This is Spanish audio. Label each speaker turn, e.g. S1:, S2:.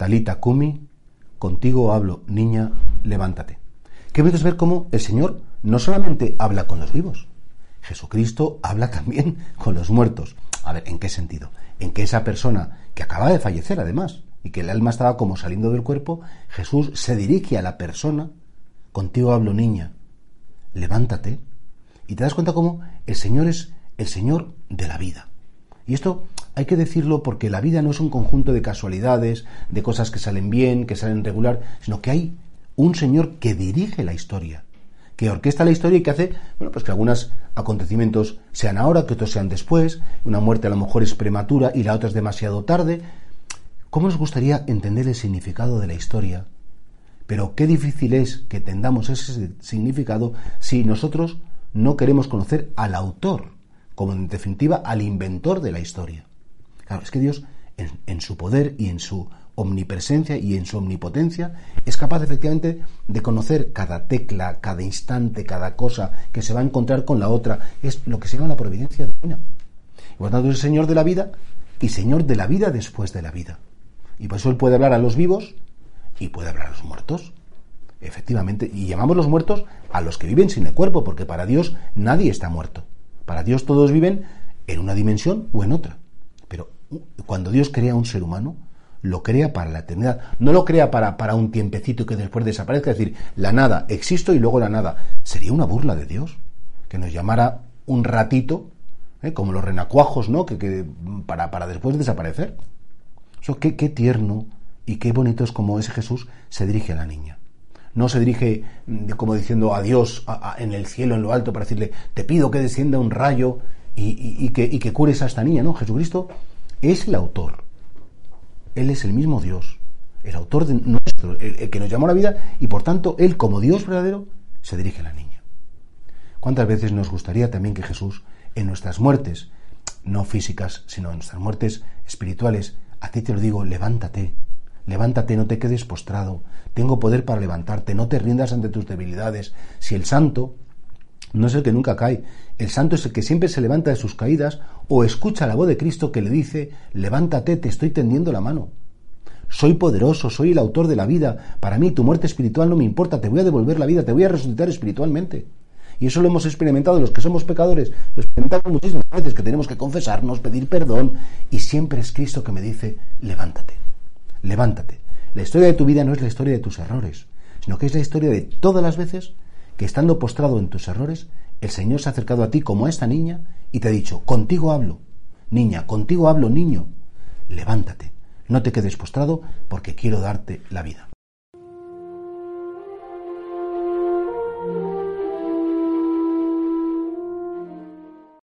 S1: Talita Kumi, contigo hablo, niña, levántate. Qué bonito ver cómo el Señor no solamente habla con los vivos, Jesucristo habla también con los muertos. A ver, ¿en qué sentido? En que esa persona que acaba de fallecer, además, y que el alma estaba como saliendo del cuerpo, Jesús se dirige a la persona, contigo hablo niña, levántate, y te das cuenta cómo el Señor es el Señor de la vida. Y esto hay que decirlo porque la vida no es un conjunto de casualidades, de cosas que salen bien, que salen regular, sino que hay un Señor que dirige la historia, que orquesta la historia y que hace, bueno, pues que algunos acontecimientos sean ahora, que otros sean después, una muerte a lo mejor es prematura y la otra es demasiado tarde. ¿Cómo nos gustaría entender el significado de la historia? Pero qué difícil es que tengamos ese significado si nosotros no queremos conocer al autor, como en definitiva al inventor de la historia. Claro, es que Dios, en, su poder y en su omnipresencia y en su omnipotencia, es capaz efectivamente de conocer cada tecla, cada instante, cada cosa que se va a encontrar con la otra. Es lo que se llama la providencia divina. Y por tanto es el Señor de la vida y Señor de la vida después de la vida. Y por eso Él puede hablar a los vivos y puede hablar a los muertos. Efectivamente, y llamamos los muertos a los que viven sin el cuerpo, porque para Dios nadie está muerto. Para Dios todos viven en una dimensión o en otra cuando Dios crea un ser humano, lo crea para la eternidad. No lo crea para, para un tiempecito que después desaparezca. Es decir, la nada, existo y luego la nada. Sería una burla de Dios que nos llamara un ratito, ¿eh? como los renacuajos, ¿no? Que, para, para después desaparecer. Eso, qué, qué tierno y qué bonito es como ese Jesús se dirige a la niña. No se dirige mm, como diciendo a Dios en el cielo, en lo alto, para decirle, te pido que descienda un rayo y, que, y que cures a esta niña. No, Jesucristo es el autor. Él es el mismo Dios, el autor de nuestro, el, que nos llamó a la vida y por tanto Él como Dios verdadero se dirige a la niña. ¿Cuántas veces nos gustaría también que Jesús en nuestras muertes, no físicas, sino en nuestras muertes espirituales, a ti te lo digo, levántate, levántate, no te quedes postrado, tengo poder para levantarte, no te rindas ante tus debilidades. Si el santo no es el que nunca cae, el santo es el que siempre se levanta de sus caídas o escucha la voz de Cristo que le dice, levántate, te estoy tendiendo la mano. Soy poderoso, soy el autor de la vida. Para mí tu muerte espiritual no me importa, te voy a devolver la vida, te voy a resucitar espiritualmente. Y eso lo hemos experimentado los que somos pecadores, lo experimentamos muchísimas veces, que tenemos que confesarnos, pedir perdón, y siempre es Cristo que me dice, levántate, levántate. La historia de tu vida no es la historia de tus errores, sino que es la historia de todas las veces que estando postrado en tus errores, el Señor se ha acercado a ti como a esta niña y te ha dicho, contigo hablo, niña, contigo hablo, niño, levántate, no te quedes postrado porque quiero darte la vida.